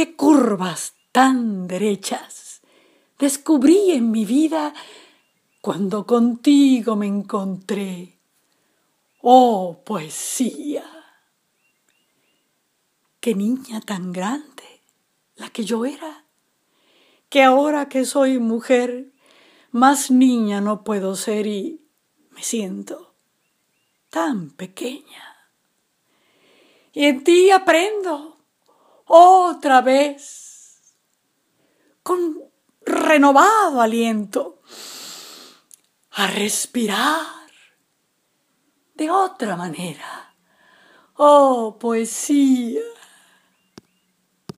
qué curvas tan derechas descubrí en mi vida cuando contigo me encontré. Oh, poesía. Qué niña tan grande la que yo era, que ahora que soy mujer, más niña no puedo ser y me siento tan pequeña. Y en ti aprendo otra vez con renovado aliento a respirar de otra manera. Oh, poesía